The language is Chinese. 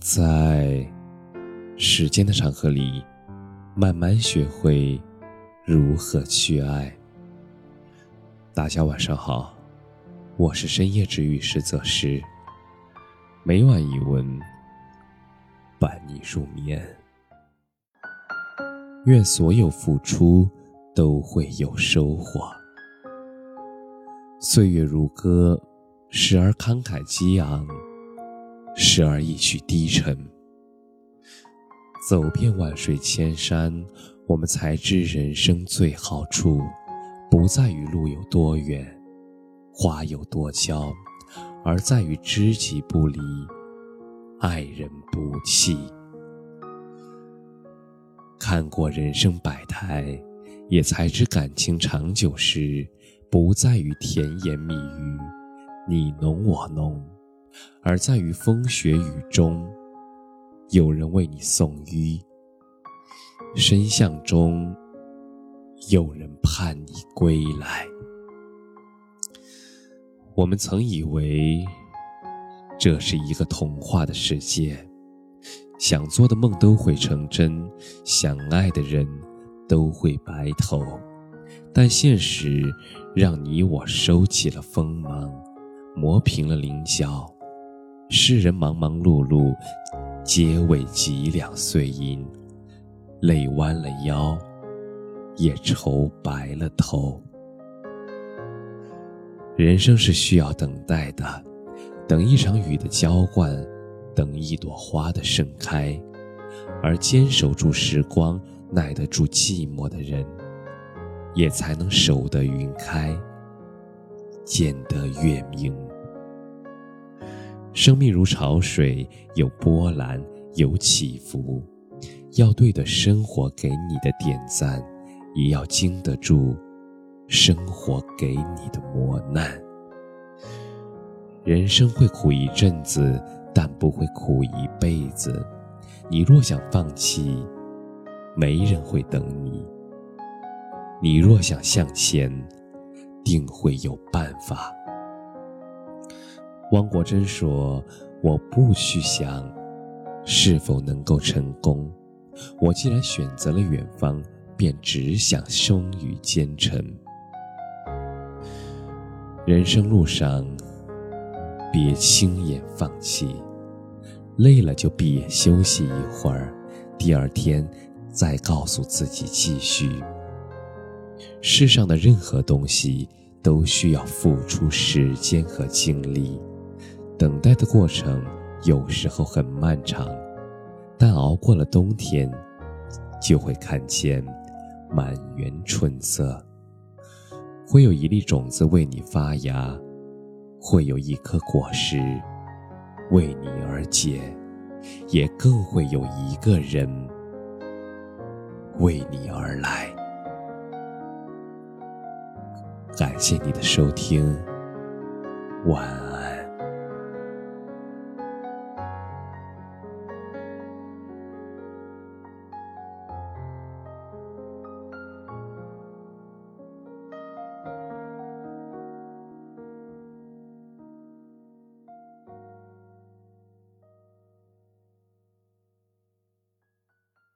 在时间的长河里，慢慢学会如何去爱。大家晚上好，我是深夜治愈师泽师，每晚一文伴你入眠。愿所有付出都会有收获。岁月如歌，时而慷慨激昂，时而一曲低沉。走遍万水千山，我们才知人生最好处，不在于路有多远，花有多娇，而在于知己不离，爱人不弃。看过人生百态，也才知感情长久时，不在于甜言蜜语，你侬我侬，而在于风雪雨中，有人为你送衣，深巷中，有人盼你归来。我们曾以为，这是一个童话的世界。想做的梦都会成真，想爱的人都会白头，但现实让你我收起了锋芒，磨平了棱角。世人忙忙碌碌，皆为几两碎银，累弯了腰，也愁白了头。人生是需要等待的，等一场雨的浇灌。等一朵花的盛开，而坚守住时光、耐得住寂寞的人，也才能守得云开，见得月明。生命如潮水，有波澜，有起伏，要对得生活给你的点赞，也要经得住生活给你的磨难。人生会苦一阵子。但不会苦一辈子。你若想放弃，没人会等你；你若想向前，定会有办法。汪国真说：“我不去想是否能够成功，我既然选择了远方，便只想忠于坚诚。人生路上。”别轻言放弃，累了就闭眼休息一会儿，第二天再告诉自己继续。世上的任何东西都需要付出时间和精力，等待的过程有时候很漫长，但熬过了冬天，就会看见满园春色，会有一粒种子为你发芽。会有一颗果实为你而结，也更会有一个人为你而来。感谢你的收听，晚安。